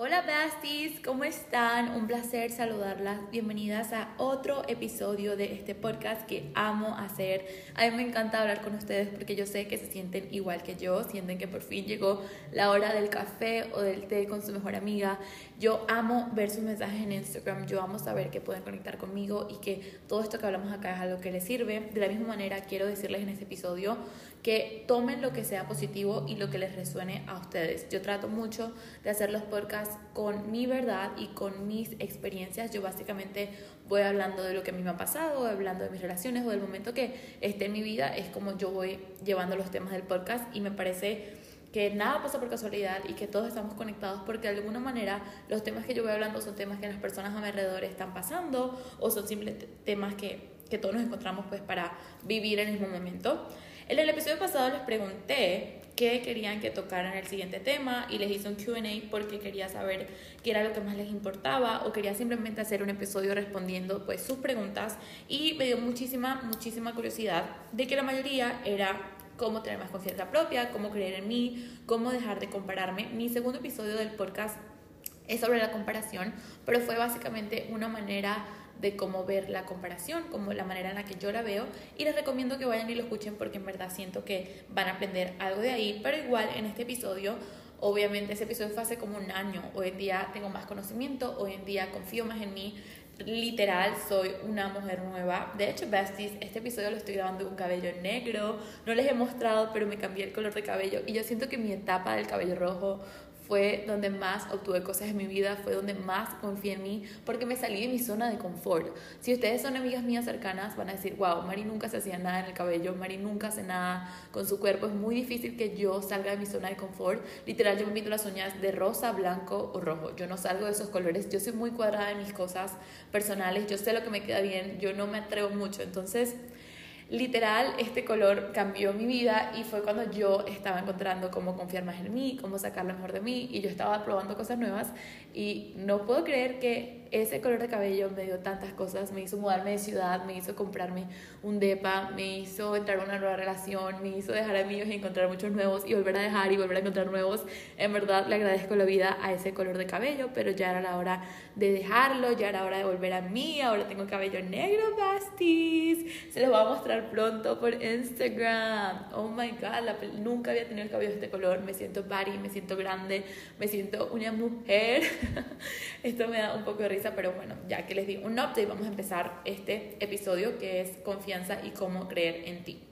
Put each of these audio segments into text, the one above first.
Hola besties, ¿cómo están? Un placer saludarlas. Bienvenidas a otro episodio de este podcast que amo hacer. A mí me encanta hablar con ustedes porque yo sé que se sienten igual que yo, sienten que por fin llegó la hora del café o del té con su mejor amiga. Yo amo ver sus mensajes en Instagram, yo amo saber que pueden conectar conmigo y que todo esto que hablamos acá es algo que les sirve. De la misma manera, quiero decirles en este episodio que tomen lo que sea positivo y lo que les resuene a ustedes. Yo trato mucho de hacer los podcasts con mi verdad y con mis experiencias. Yo básicamente voy hablando de lo que a mí me ha pasado, hablando de mis relaciones o del momento que esté en mi vida. Es como yo voy llevando los temas del podcast y me parece que nada pasa por casualidad y que todos estamos conectados porque de alguna manera los temas que yo voy hablando son temas que las personas a mi alrededor están pasando o son simples temas que, que todos nos encontramos pues para vivir en el mismo momento. En el episodio pasado les pregunté qué querían que tocaran el siguiente tema y les hice un QA porque quería saber qué era lo que más les importaba o quería simplemente hacer un episodio respondiendo pues sus preguntas y me dio muchísima, muchísima curiosidad de que la mayoría era cómo tener más confianza propia, cómo creer en mí, cómo dejar de compararme. Mi segundo episodio del podcast es sobre la comparación, pero fue básicamente una manera de cómo ver la comparación, como la manera en la que yo la veo y les recomiendo que vayan y lo escuchen porque en verdad siento que van a aprender algo de ahí, pero igual en este episodio Obviamente ese episodio fue hace como un año. Hoy en día tengo más conocimiento, hoy en día confío más en mí. Literal, soy una mujer nueva. De hecho, besties, este episodio lo estoy grabando con cabello negro. No les he mostrado, pero me cambié el color de cabello. Y yo siento que mi etapa del cabello rojo fue donde más obtuve cosas en mi vida, fue donde más confié en mí, porque me salí de mi zona de confort. Si ustedes son amigas mías cercanas, van a decir, wow, Mari nunca se hacía nada en el cabello, Mari nunca hace nada con su cuerpo, es muy difícil que yo salga de mi zona de confort. Literal, yo me pinto las uñas de rosa, blanco o rojo, yo no salgo de esos colores, yo soy muy cuadrada en mis cosas personales, yo sé lo que me queda bien, yo no me atrevo mucho, entonces literal este color cambió mi vida y fue cuando yo estaba encontrando cómo confiar más en mí, cómo sacar lo mejor de mí y yo estaba probando cosas nuevas y no puedo creer que ese color de cabello me dio tantas cosas, me hizo mudarme de ciudad, me hizo comprarme un depa, me hizo entrar en una nueva relación, me hizo dejar amigos y encontrar muchos nuevos y volver a dejar y volver a encontrar nuevos. En verdad le agradezco la vida a ese color de cabello, pero ya era la hora de dejarlo, ya era hora de volver a mí, ahora tengo cabello negro, besties. Se los voy a mostrar pronto por Instagram. Oh my god, nunca había tenido el cabello de este color, me siento body, me siento grande, me siento una mujer. Esto me da un poco de pero bueno, ya que les di un update, vamos a empezar este episodio que es confianza y cómo creer en ti.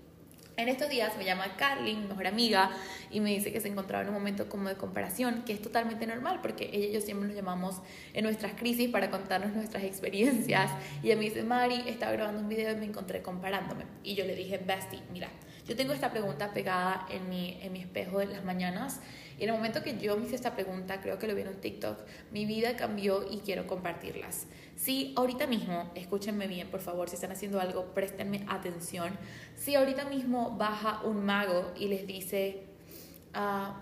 En estos días me llama Carly, mi mejor amiga, y me dice que se encontraba en un momento como de comparación, que es totalmente normal, porque ella y yo siempre nos llamamos en nuestras crisis para contarnos nuestras experiencias. Y ella me dice, Mari, estaba grabando un video y me encontré comparándome. Y yo le dije, Bestie, mira, yo tengo esta pregunta pegada en mi, en mi espejo de las mañanas y en el momento que yo me hice esta pregunta, creo que lo vi en TikTok, mi vida cambió y quiero compartirlas. Si ahorita mismo, escúchenme bien, por favor, si están haciendo algo, préstenme atención. Si ahorita mismo baja un mago y les dice, uh,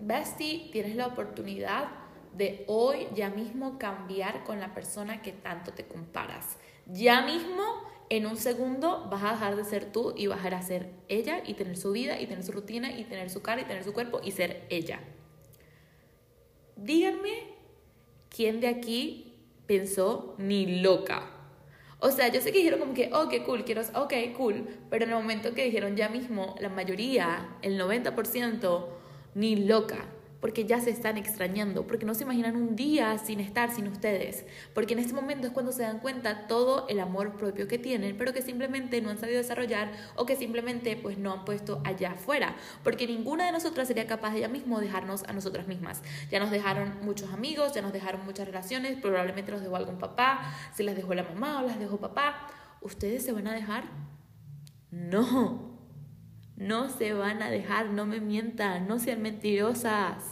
Bestie, tienes la oportunidad de hoy ya mismo cambiar con la persona que tanto te comparas. Ya mismo en un segundo vas a dejar de ser tú y vas a ser ella y tener su vida y tener su rutina y tener su cara y tener su cuerpo y ser ella. Díganme quién de aquí pensó ni loca. O sea, yo sé que dijeron como que, oh, qué cool, quiero, ok, cool, pero en el momento que dijeron ya mismo, la mayoría, el 90%, ni loca porque ya se están extrañando, porque no se imaginan un día sin estar sin ustedes, porque en ese momento es cuando se dan cuenta todo el amor propio que tienen, pero que simplemente no han sabido desarrollar o que simplemente pues no han puesto allá afuera, porque ninguna de nosotras sería capaz de ya mismo dejarnos a nosotras mismas. Ya nos dejaron muchos amigos, ya nos dejaron muchas relaciones, probablemente nos dejó algún papá, se las dejó la mamá o las dejó papá. ¿Ustedes se van a dejar? No. No se van a dejar, no me mientan, no sean mentirosas.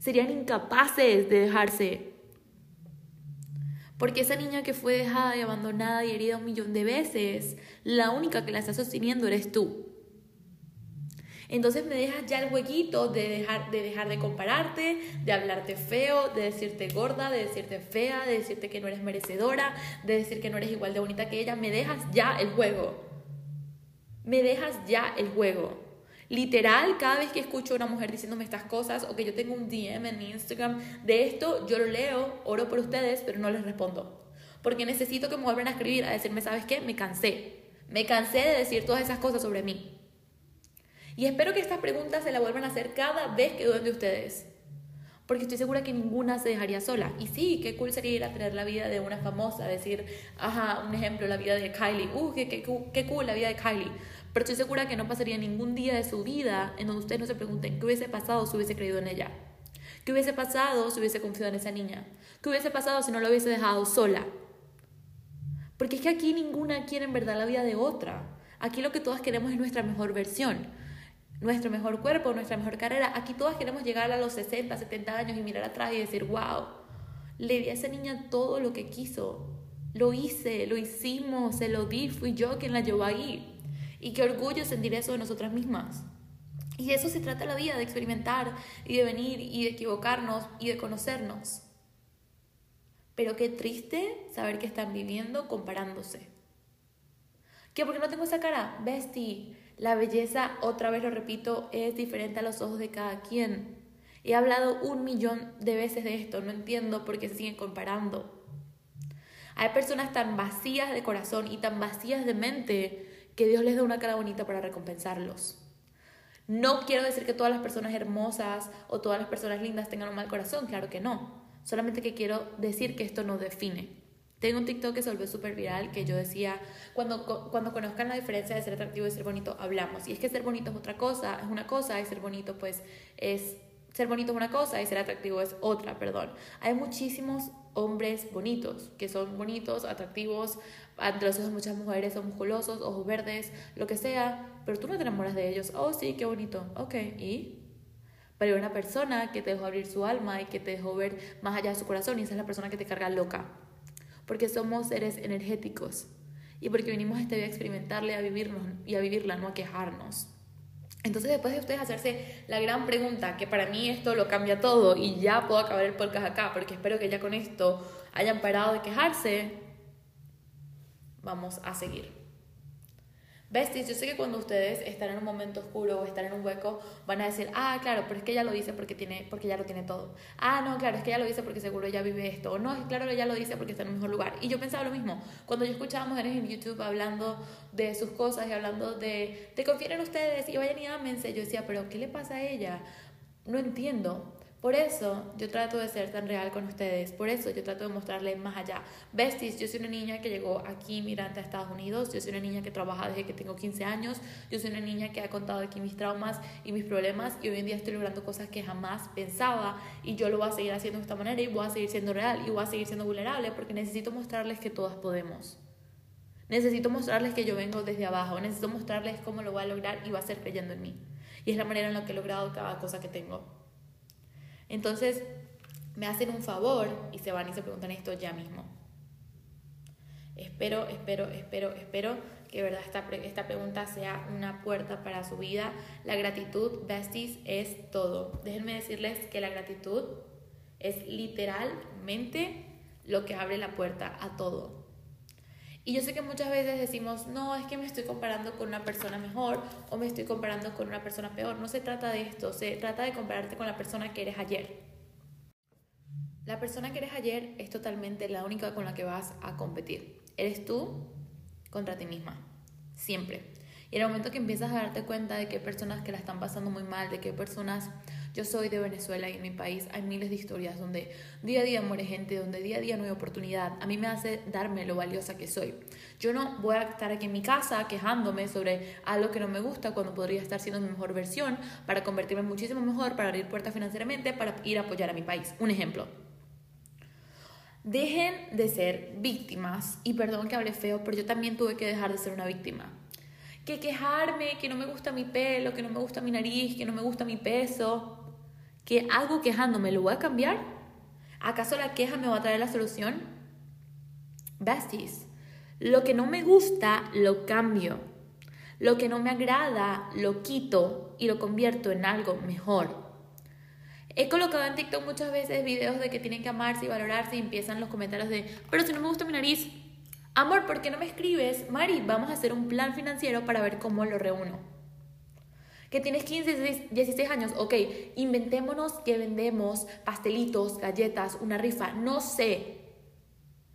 Serían incapaces de dejarse. Porque esa niña que fue dejada y abandonada y herida un millón de veces, la única que la está sosteniendo eres tú. Entonces me dejas ya el huequito de dejar, de dejar de compararte, de hablarte feo, de decirte gorda, de decirte fea, de decirte que no eres merecedora, de decir que no eres igual de bonita que ella. Me dejas ya el juego. Me dejas ya el juego. Literal, cada vez que escucho a una mujer diciéndome estas cosas o que yo tengo un DM en Instagram de esto, yo lo leo, oro por ustedes, pero no les respondo. Porque necesito que me vuelvan a escribir, a decirme, ¿sabes qué? Me cansé. Me cansé de decir todas esas cosas sobre mí. Y espero que estas preguntas se las vuelvan a hacer cada vez que duden de ustedes. Porque estoy segura que ninguna se dejaría sola. Y sí, qué cool sería ir a tener la vida de una famosa, decir, ajá, un ejemplo, la vida de Kylie. Uh, qué, cool la vida de Kylie. Pero estoy segura que no pasaría ningún día de su vida en donde ustedes no se pregunten qué hubiese pasado si hubiese creído en ella. ¿Qué hubiese pasado si hubiese confiado en esa niña? ¿Qué hubiese pasado si no la hubiese dejado sola? Porque es que aquí ninguna quiere en verdad la vida de otra. Aquí lo que todas queremos es nuestra mejor versión, nuestro mejor cuerpo, nuestra mejor carrera. Aquí todas queremos llegar a los 60, 70 años y mirar atrás y decir, wow, le di a esa niña todo lo que quiso. Lo hice, lo hicimos, se lo di, fui yo quien la llevó ahí. Y qué orgullo sentir eso de nosotras mismas. Y de eso se trata la vida, de experimentar y de venir y de equivocarnos y de conocernos. Pero qué triste saber que están viviendo comparándose. ¿Qué? Porque no tengo esa cara. Bestie, la belleza, otra vez lo repito, es diferente a los ojos de cada quien. He hablado un millón de veces de esto, no entiendo por qué se siguen comparando. Hay personas tan vacías de corazón y tan vacías de mente que Dios les dé una cara bonita para recompensarlos. No quiero decir que todas las personas hermosas o todas las personas lindas tengan un mal corazón, claro que no. Solamente que quiero decir que esto no define. Tengo un TikTok que se volvió súper viral que yo decía, cuando, cuando conozcan la diferencia de ser atractivo y ser bonito, hablamos. Y es que ser bonito es otra cosa, es una cosa, y ser bonito pues es ser bonito es una cosa y ser atractivo es otra, perdón. Hay muchísimos hombres bonitos, que son bonitos, atractivos, ante los ojos de muchas mujeres son musculosos, ojos verdes, lo que sea, pero tú no te enamoras de ellos. Oh, sí, qué bonito. Ok, ¿y? Pero hay una persona que te dejó abrir su alma y que te dejó ver más allá de su corazón y esa es la persona que te carga loca. Porque somos seres energéticos y porque venimos a esta a experimentarle, a vivirnos y a vivirla, no a quejarnos. Entonces, después de ustedes hacerse la gran pregunta, que para mí esto lo cambia todo y ya puedo acabar el podcast acá, porque espero que ya con esto hayan parado de quejarse, vamos a seguir. Besties, yo sé que cuando ustedes están en un momento oscuro o están en un hueco, van a decir, ah, claro, pero es que ella lo dice porque, tiene, porque ya lo tiene todo. Ah, no, claro, es que ella lo dice porque seguro ya vive esto. O no, claro, ella lo dice porque está en un mejor lugar. Y yo pensaba lo mismo. Cuando yo escuchaba mujeres en YouTube hablando de sus cosas y hablando de, te confíen en ustedes y vayan y ámense, yo decía, pero ¿qué le pasa a ella? No entiendo. Por eso yo trato de ser tan real con ustedes, por eso yo trato de mostrarles más allá. Besties, yo soy una niña que llegó aquí migrante a Estados Unidos, yo soy una niña que trabaja desde que tengo 15 años, yo soy una niña que ha contado aquí mis traumas y mis problemas y hoy en día estoy logrando cosas que jamás pensaba y yo lo voy a seguir haciendo de esta manera y voy a seguir siendo real y voy a seguir siendo vulnerable porque necesito mostrarles que todas podemos. Necesito mostrarles que yo vengo desde abajo, necesito mostrarles cómo lo voy a lograr y va a ser creyendo en mí. Y es la manera en la que he logrado cada cosa que tengo. Entonces, me hacen un favor y se van y se preguntan esto ya mismo. Espero, espero, espero, espero que verdad esta, esta pregunta sea una puerta para su vida. La gratitud, besties, es todo. Déjenme decirles que la gratitud es literalmente lo que abre la puerta a todo. Y yo sé que muchas veces decimos, no, es que me estoy comparando con una persona mejor o me estoy comparando con una persona peor. No se trata de esto, se trata de compararte con la persona que eres ayer. La persona que eres ayer es totalmente la única con la que vas a competir. Eres tú contra ti misma, siempre. Y en el momento que empiezas a darte cuenta de que hay personas que la están pasando muy mal, de que hay personas yo soy de Venezuela y en mi país hay miles de historias donde día a día muere gente, donde día a día no hay oportunidad. A mí me hace darme lo valiosa que soy. Yo no voy a estar aquí en mi casa quejándome sobre algo que no me gusta cuando podría estar siendo mi mejor versión para convertirme muchísimo mejor, para abrir puertas financieramente, para ir a apoyar a mi país. Un ejemplo. Dejen de ser víctimas, y perdón que hable feo, pero yo también tuve que dejar de ser una víctima. Que quejarme, que no me gusta mi pelo, que no me gusta mi nariz, que no me gusta mi peso, ¿Qué hago quejándome? ¿Lo voy a cambiar? ¿Acaso la queja me va a traer la solución? Besties, lo que no me gusta lo cambio. Lo que no me agrada lo quito y lo convierto en algo mejor. He colocado en TikTok muchas veces videos de que tienen que amarse y valorarse y empiezan los comentarios de, pero si no me gusta mi nariz, amor, ¿por qué no me escribes? Mari, vamos a hacer un plan financiero para ver cómo lo reúno Que tienes 15, 16 años, ok, inventémonos que vendemos pastelitos, galletas, una rifa, no sé,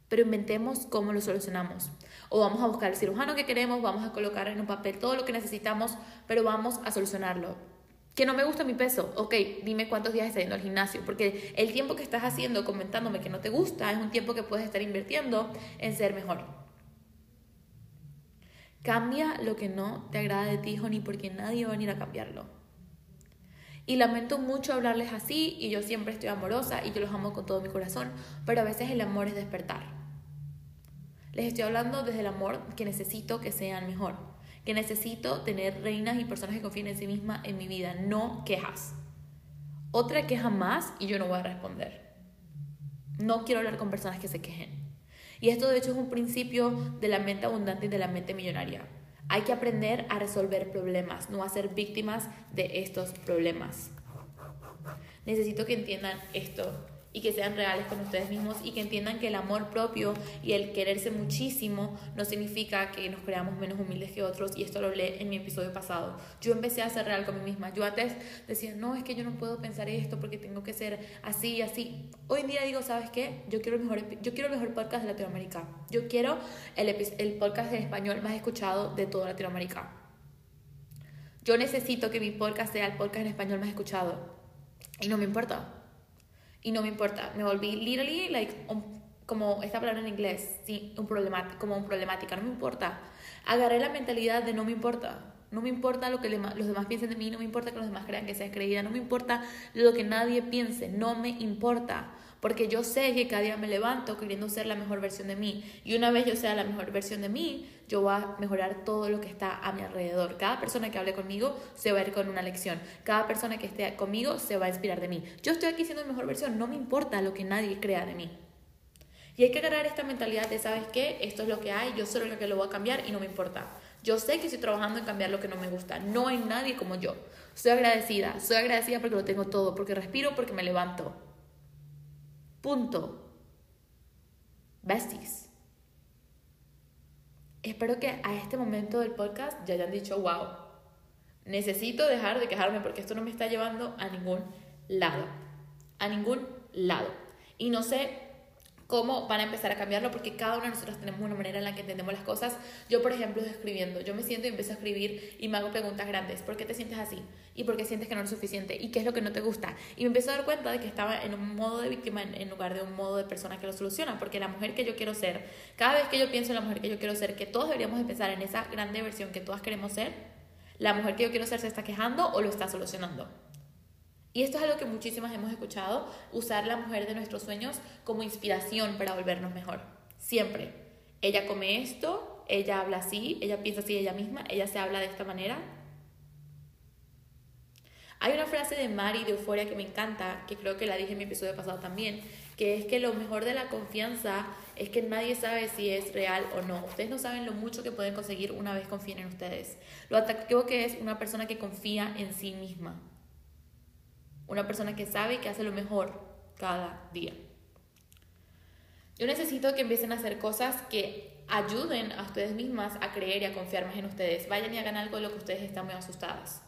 pero inventemos cómo lo solucionamos. O vamos a buscar el cirujano que queremos, vamos a colocar en un papel todo lo que necesitamos, pero vamos a solucionarlo. Que no me gusta mi peso, ok, dime cuántos días estás yendo al gimnasio, porque el tiempo que estás haciendo comentándome que no te gusta es un tiempo que puedes estar invirtiendo en ser mejor. Cambia lo que no te agrada de ti, honey, porque nadie va a venir a cambiarlo. Y lamento mucho hablarles así, y yo siempre estoy amorosa y yo los amo con todo mi corazón, pero a veces el amor es despertar. Les estoy hablando desde el amor que necesito que sean mejor, que necesito tener reinas y personas que confíen en sí mismas en mi vida, no quejas. Otra queja más y yo no voy a responder. No quiero hablar con personas que se quejen. Y esto de hecho es un principio de la mente abundante y de la mente millonaria. Hay que aprender a resolver problemas, no a ser víctimas de estos problemas. Necesito que entiendan esto y que sean reales con ustedes mismos y que entiendan que el amor propio y el quererse muchísimo no significa que nos creamos menos humildes que otros y esto lo hablé en mi episodio pasado. Yo empecé a ser real con mí misma. Yo antes decía, no, es que yo no puedo pensar esto porque tengo que ser así y así. Hoy en día digo, ¿sabes qué? Yo quiero el mejor, yo quiero el mejor podcast de Latinoamérica. Yo quiero el, el podcast en español más escuchado de toda Latinoamérica. Yo necesito que mi podcast sea el podcast en español más escuchado. Y no me importa y no me importa. Me volví literally like como esta palabra en inglés, sí, un como un problemática, no me importa. Agarré la mentalidad de no me importa. No me importa lo que los demás piensen de mí, no me importa que los demás crean que sea creída, no me importa lo que nadie piense, no me importa. Porque yo sé que cada día me levanto queriendo ser la mejor versión de mí. Y una vez yo sea la mejor versión de mí, yo voy a mejorar todo lo que está a mi alrededor. Cada persona que hable conmigo se va a ir con una lección. Cada persona que esté conmigo se va a inspirar de mí. Yo estoy aquí siendo mi mejor versión, no me importa lo que nadie crea de mí. Y hay que agarrar esta mentalidad de, ¿sabes qué? Esto es lo que hay, yo soy lo que lo voy a cambiar y no me importa. Yo sé que estoy trabajando en cambiar lo que no me gusta. No hay nadie como yo. Soy agradecida. Soy agradecida porque lo tengo todo, porque respiro, porque me levanto. Punto. Besties. Espero que a este momento del podcast ya hayan dicho, wow, necesito dejar de quejarme porque esto no me está llevando a ningún lado. A ningún lado. Y no sé cómo van a empezar a cambiarlo, porque cada uno de nosotros tenemos una manera en la que entendemos las cosas. Yo, por ejemplo, escribiendo, yo me siento y empiezo a escribir y me hago preguntas grandes. ¿Por qué te sientes así? ¿Y por qué sientes que no es suficiente? ¿Y qué es lo que no te gusta? Y me empiezo a dar cuenta de que estaba en un modo de víctima en, lugar de un modo de persona que lo soluciona, porque la mujer que yo quiero ser, cada vez que yo pienso en la mujer que yo quiero ser, que todos deberíamos empezar en esa grande versión que todas queremos ser, la mujer que yo quiero ser se está quejando o lo está solucionando. Y esto es algo que muchísimas hemos escuchado, usar la mujer de nuestros sueños como inspiración para volvernos mejor. Siempre. Ella come esto, ella habla así, ella piensa así ella misma, ella se habla de esta manera. Hay una frase de Mari de Euforia que me encanta, que creo que la dije en mi episodio pasado también, que es que lo mejor de la confianza es que nadie sabe si es real o no. Ustedes no saben lo mucho que pueden conseguir una vez confíen en ustedes. Lo atractivo que es una persona que confía en sí misma. Una persona que sabe que hace lo mejor cada día. Yo necesito que empiecen a hacer cosas que ayuden a ustedes mismas a creer y a confiar más en ustedes. Vayan y hagan algo de lo que ustedes están muy asustadas.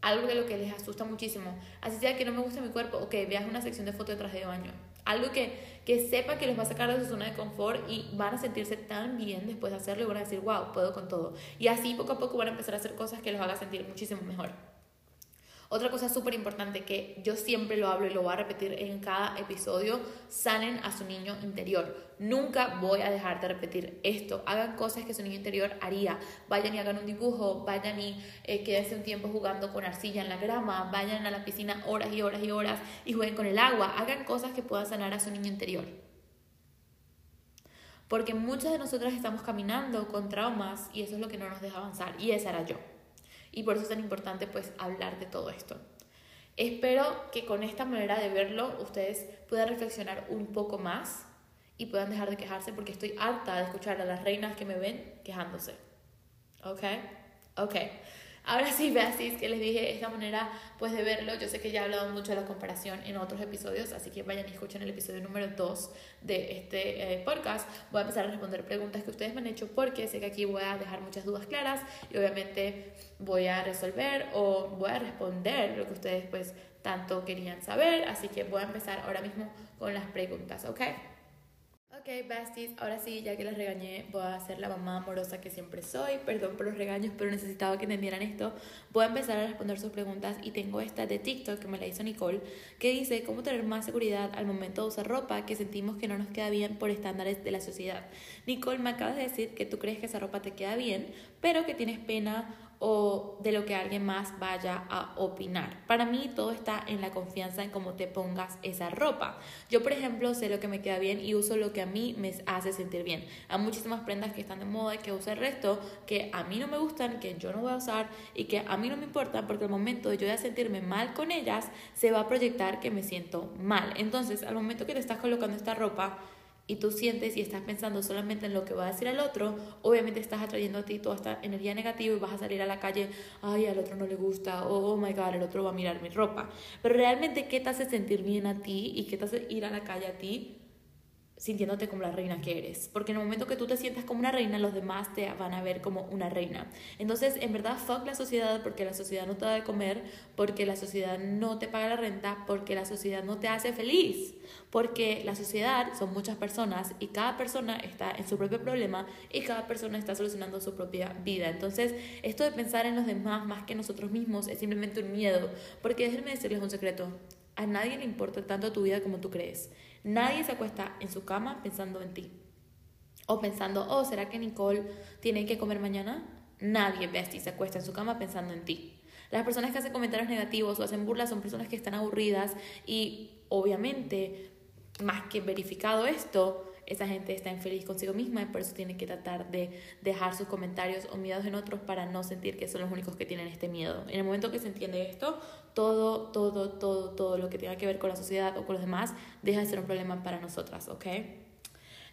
Algo de lo que les asusta muchísimo. Así sea que no me gusta mi cuerpo, ok, veas una sección de fotos de traje de baño. Algo que, que sepa que les va a sacar de su zona de confort y van a sentirse tan bien después de hacerlo y van a decir, wow, puedo con todo. Y así poco a poco van a empezar a hacer cosas que los haga sentir muchísimo mejor. Otra cosa súper importante que yo siempre lo hablo y lo voy a repetir en cada episodio, sanen a su niño interior. Nunca voy a dejar de repetir esto. Hagan cosas que su niño interior haría. Vayan y hagan un dibujo, vayan y eh, quédense un tiempo jugando con arcilla en la grama, vayan a la piscina horas y horas y horas y jueguen con el agua. Hagan cosas que puedan sanar a su niño interior. Porque muchas de nosotras estamos caminando con traumas y eso es lo que no nos deja avanzar. Y esa era yo. Y por eso es tan importante pues hablar de todo esto. Espero que con esta manera de verlo ustedes puedan reflexionar un poco más y puedan dejar de quejarse porque estoy harta de escuchar a las reinas que me ven quejándose. ¿Ok? Ok. Ahora sí, así que les dije esta manera pues de verlo. Yo sé que ya he hablado mucho de la comparación en otros episodios, así que vayan y escuchen el episodio número 2 de este eh, podcast. Voy a empezar a responder preguntas que ustedes me han hecho porque sé que aquí voy a dejar muchas dudas claras y obviamente voy a resolver o voy a responder lo que ustedes pues tanto querían saber. Así que voy a empezar ahora mismo con las preguntas, ¿ok? Ok, besties, ahora sí, ya que las regañé, voy a ser la mamá amorosa que siempre soy. Perdón por los regaños, pero necesitaba que entendieran esto. Voy a empezar a responder sus preguntas y tengo esta de TikTok que me la hizo Nicole, que dice cómo tener más seguridad al momento de usar ropa que sentimos que no nos queda bien por estándares de la sociedad. Nicole, me acabas de decir que tú crees que esa ropa te queda bien, pero que tienes pena o de lo que alguien más vaya a opinar. Para mí todo está en la confianza en cómo te pongas esa ropa. Yo, por ejemplo, sé lo que me queda bien y uso lo que a mí me hace sentir bien. Hay muchísimas prendas que están de moda y que uso el resto que a mí no me gustan, que yo no voy a usar y que a mí no me importan porque al momento de yo de sentirme mal con ellas, se va a proyectar que me siento mal. Entonces, al momento que te estás colocando esta ropa, y tú sientes y estás pensando solamente en lo que va a decir el otro, obviamente estás atrayendo a ti toda esta energía negativa y vas a salir a la calle, ay, al otro no le gusta, oh, my god, el otro va a mirar mi ropa. Pero realmente, ¿qué te hace sentir bien a ti y qué te hace ir a la calle a ti? Sintiéndote como la reina que eres. Porque en el momento que tú te sientas como una reina, los demás te van a ver como una reina. Entonces, en verdad, fuck la sociedad porque la sociedad no te da de comer, porque la sociedad no te paga la renta, porque la sociedad no te hace feliz. Porque la sociedad son muchas personas y cada persona está en su propio problema y cada persona está solucionando su propia vida. Entonces, esto de pensar en los demás más que nosotros mismos es simplemente un miedo. Porque déjenme decirles un secreto. A nadie le importa tanto tu vida como tú crees. Nadie se acuesta en su cama pensando en ti. O pensando, oh, ¿será que Nicole tiene que comer mañana? Nadie, bestie, se acuesta en su cama pensando en ti. Las personas que hacen comentarios negativos o hacen burlas son personas que están aburridas y obviamente, más que verificado esto, esa gente está infeliz consigo misma y por eso tiene que tratar de dejar sus comentarios o miedos en otros para no sentir que son los únicos que tienen este miedo. En el momento que se entiende esto, todo, todo, todo, todo lo que tenga que ver con la sociedad o con los demás deja de ser un problema para nosotras, ¿ok?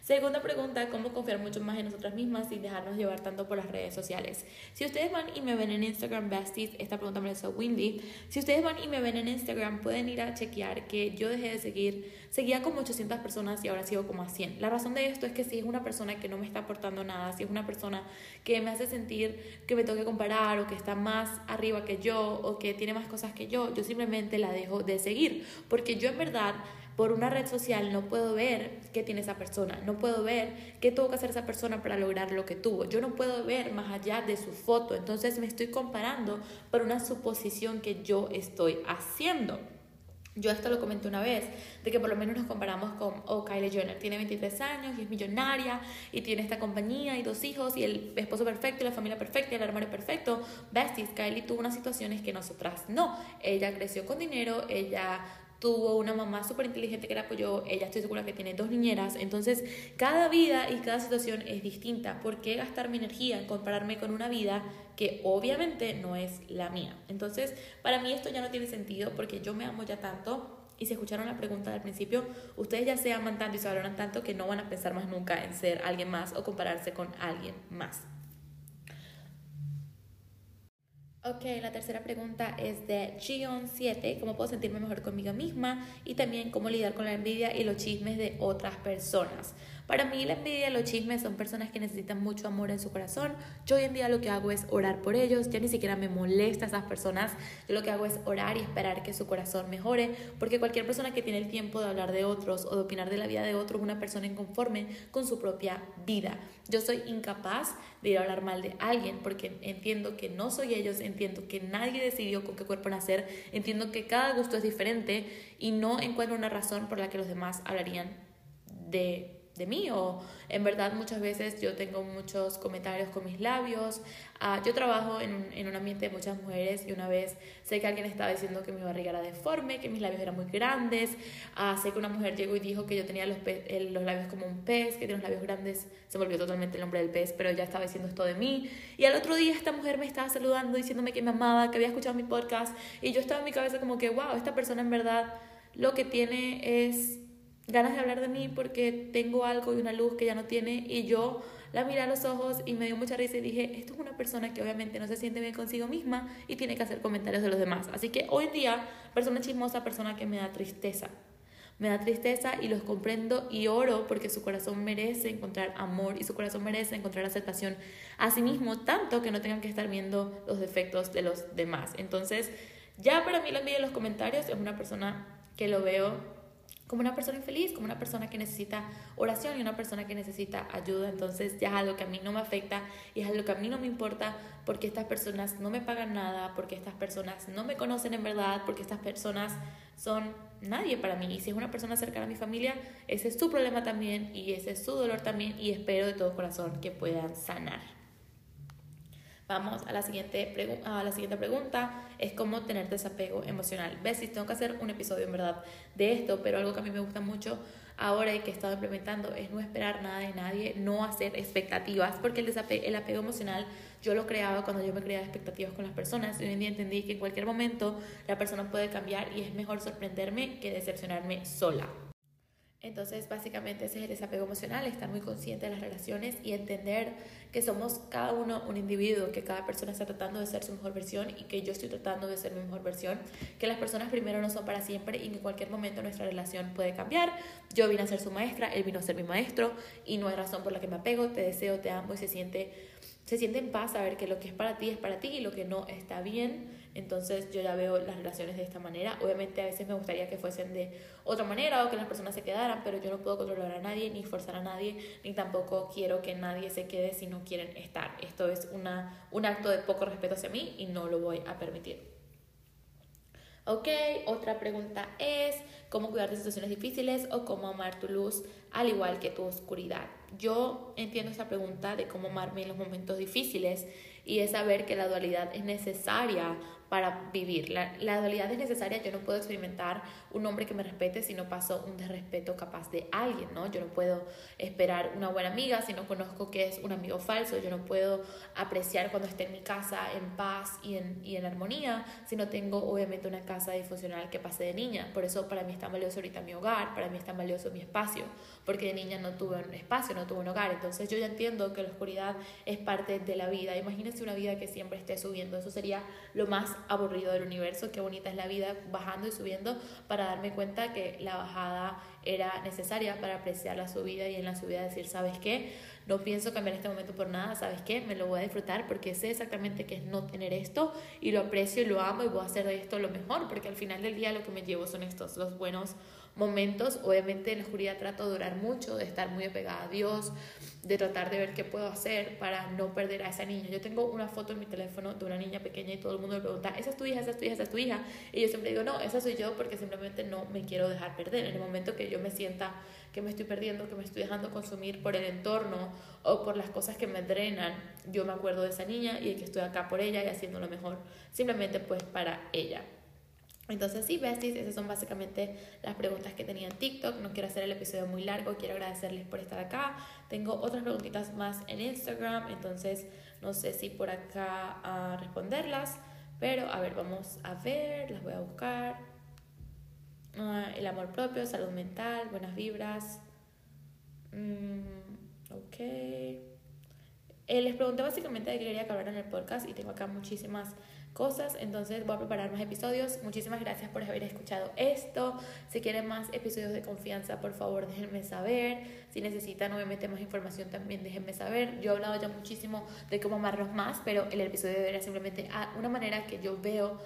Segunda pregunta, ¿cómo confiar mucho más en nosotras mismas sin dejarnos llevar tanto por las redes sociales? Si ustedes van y me ven en Instagram, Besties, esta pregunta me la hizo Windy. Si ustedes van y me ven en Instagram, pueden ir a chequear que yo dejé de seguir, seguía como 800 personas y ahora sigo como a 100. La razón de esto es que si es una persona que no me está aportando nada, si es una persona que me hace sentir que me tengo que comparar o que está más arriba que yo o que tiene más cosas que yo, yo simplemente la dejo de seguir. Porque yo en verdad por una red social no puedo ver qué tiene esa persona, no puedo ver qué tuvo que hacer esa persona para lograr lo que tuvo. Yo no puedo ver más allá de su foto, entonces me estoy comparando por una suposición que yo estoy haciendo. Yo esto lo comenté una vez, de que por lo menos nos comparamos con, oh, Kylie Jenner tiene 23 años y es millonaria y tiene esta compañía y dos hijos y el esposo perfecto y la familia perfecta y el hermano perfecto. Besties, Kylie tuvo unas situaciones que nosotras no. Ella creció con dinero, ella tuvo una mamá súper inteligente que la apoyó, ella estoy segura que tiene dos niñeras, entonces cada vida y cada situación es distinta. ¿Por qué gastar mi energía en compararme con una vida que obviamente no es la mía? Entonces, para mí esto ya no tiene sentido porque yo me amo ya tanto. Y si escucharon la pregunta del principio, ustedes ya se aman tanto y se valoran tanto que no van a pensar más nunca en ser alguien más o compararse con alguien más. Ok, la tercera pregunta es de Gion7, ¿cómo puedo sentirme mejor conmigo misma? Y también cómo lidiar con la envidia y los chismes de otras personas. Para mí la envidia y los chismes son personas que necesitan mucho amor en su corazón. Yo hoy en día lo que hago es orar por ellos, ya ni siquiera me molesta a esas personas. Yo lo que hago es orar y esperar que su corazón mejore, porque cualquier persona que tiene el tiempo de hablar de otros o de opinar de la vida de otros es una persona inconforme con su propia vida. Yo soy incapaz de ir a hablar mal de alguien porque entiendo que no soy ellos, entiendo que nadie decidió con qué cuerpo nacer, entiendo que cada gusto es diferente y no encuentro una razón por la que los demás hablarían de de mí o en verdad muchas veces yo tengo muchos comentarios con mis labios. Ah, yo trabajo en, en, un ambiente de muchas mujeres y una vez sé que alguien estaba diciendo que mi barriga era deforme, que mis labios eran muy grandes. Uh, sé que una mujer llegó y dijo que yo tenía los, los labios como un pez, que tiene los labios grandes. Se me olvidó totalmente el nombre del pez, pero ya estaba diciendo esto de mí. Y al otro día esta mujer me estaba saludando diciéndome que me amaba, que había escuchado mi podcast y yo estaba en mi cabeza como que, wow, esta persona en verdad lo que tiene es ganas de hablar de mí porque tengo algo y una luz que ya no tiene y yo la miré a los ojos y me dio mucha risa y dije, esto es una persona que obviamente no se siente bien consigo misma y tiene que hacer comentarios de los demás. Así que hoy en día, persona chismosa, persona que me da tristeza. Me da tristeza y los comprendo y oro porque su corazón merece encontrar amor y su corazón merece encontrar aceptación a sí mismo, tanto que no tengan que estar viendo los defectos de los demás. Entonces, ya para mí la envidia en los comentarios es una persona que lo veo como una persona infeliz, como una persona que necesita oración y una persona que necesita ayuda. Entonces ya es algo que a mí no me afecta y es algo que a mí no me importa porque estas personas no me pagan nada, porque estas personas no me conocen en verdad, porque estas personas son nadie para mí. Y si es una persona cercana a mi familia, ese es su problema también y ese es su dolor también y espero de todo corazón que puedan sanar. Vamos a la siguiente, a la siguiente pregunta, es cómo tener desapego emocional. Ves, si tengo que hacer un episodio en verdad de esto, pero algo que a mí me gusta mucho ahora y que he estado implementando es no esperar nada de nadie, no hacer expectativas, porque el, desapego, el apego emocional yo lo creaba cuando yo me creaba expectativas con las personas y hoy en día entendí que en cualquier momento la persona puede cambiar y es mejor sorprenderme que decepcionarme sola. Entonces, básicamente ese es el desapego emocional, estar muy consciente de las relaciones y entender que somos cada uno un individuo, que cada persona está tratando de ser su mejor versión y que yo estoy tratando de ser mi mejor versión, que las personas primero no son para siempre y en cualquier momento nuestra relación puede cambiar. Yo vine a ser su maestra, él vino a ser mi maestro y no hay razón por la que me apego, te deseo, te amo y se siente se siente en paz saber que lo que es para ti es para ti y lo que no está bien. Entonces yo ya veo las relaciones de esta manera. Obviamente a veces me gustaría que fuesen de otra manera o que las personas se quedaran, pero yo no puedo controlar a nadie, ni forzar a nadie, ni tampoco quiero que nadie se quede si no quieren estar. Esto es una, un acto de poco respeto hacia mí y no lo voy a permitir. Ok, otra pregunta es cómo cuidar de situaciones difíciles o cómo amar tu luz al igual que tu oscuridad. Yo entiendo esta pregunta de cómo amarme en los momentos difíciles y es saber que la dualidad es necesaria para vivir. La, la, dualidad es necesaria, yo no puedo experimentar un hombre que me respete si no paso un desrespeto capaz de alguien, ¿no? Yo no puedo esperar una buena amiga si no conozco que es un amigo falso, yo no puedo apreciar cuando esté en mi casa en paz y en, y en armonía si no tengo obviamente una casa disfuncional que pase de niña. Por eso para mí es tan valioso ahorita mi hogar, para mí es tan valioso mi espacio, porque de niña no tuve un espacio, no tuve un hogar, entonces yo ya entiendo que la oscuridad es parte de la vida. Imagínense una vida que siempre esté subiendo, eso sería lo más aburrido del universo, qué bonita es la vida bajando y subiendo para darme cuenta que la bajada era necesaria para apreciar la subida y en la subida decir, ¿sabes qué? No pienso cambiar este momento por nada, ¿sabes qué? Me lo voy a disfrutar porque sé exactamente que es no tener esto y lo aprecio y lo amo y voy a hacer de esto lo mejor porque al final del día lo que me llevo son estos, los buenos momentos. Obviamente en la oscuridad trato de durar mucho, de estar muy apegada a Dios, de tratar de ver qué puedo hacer para no perder a esa niña. Yo tengo una foto en mi teléfono de una niña pequeña y todo el mundo me pregunta, ¿esa es tu hija? ¿Esa es tu hija? ¿Esa es tu hija? Y yo siempre digo, no, esa soy yo porque simplemente no me quiero dejar perder. En el momento que yo me sienta que me estoy perdiendo, que me estoy dejando consumir por el entorno o por las cosas que me drenan, yo me acuerdo de esa niña y de que estoy acá por ella y haciendo lo mejor simplemente pues para ella. Entonces sí, besties, esas son básicamente las preguntas que tenía en TikTok. No quiero hacer el episodio muy largo, quiero agradecerles por estar acá. Tengo otras preguntitas más en Instagram, entonces no sé si por acá a responderlas, pero a ver, vamos a ver, las voy a buscar. Ah, el amor propio, salud mental, buenas vibras. Mm, ok. Eh, les pregunté básicamente de qué quería que en el podcast y tengo acá muchísimas cosas, entonces voy a preparar más episodios. Muchísimas gracias por haber escuchado esto. Si quieren más episodios de confianza, por favor déjenme saber. Si necesitan obviamente más información también déjenme saber. Yo he hablado ya muchísimo de cómo amarlos más, pero el episodio era simplemente una manera que yo veo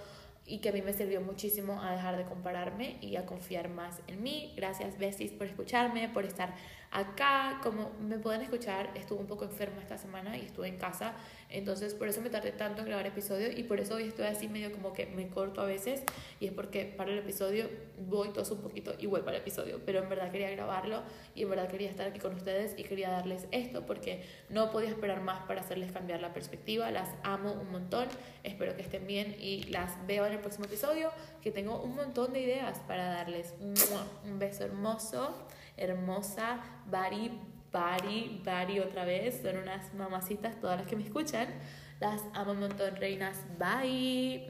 y que a mí me sirvió muchísimo a dejar de compararme y a confiar más en mí. Gracias, Besties, por escucharme, por estar acá. Como me pueden escuchar, estuve un poco enferma esta semana y estuve en casa entonces por eso me tardé tanto en grabar episodio y por eso hoy estoy así medio como que me corto a veces y es porque para el episodio voy toso un poquito y vuelvo al episodio. Pero en verdad quería grabarlo y en verdad quería estar aquí con ustedes y quería darles esto porque no podía esperar más para hacerles cambiar la perspectiva. Las amo un montón, espero que estén bien y las veo en el próximo episodio que tengo un montón de ideas para darles. Un beso hermoso, hermosa, Bari Bari, Bari otra vez. Son unas mamacitas todas las que me escuchan. Las amo un montón, reinas. Bye.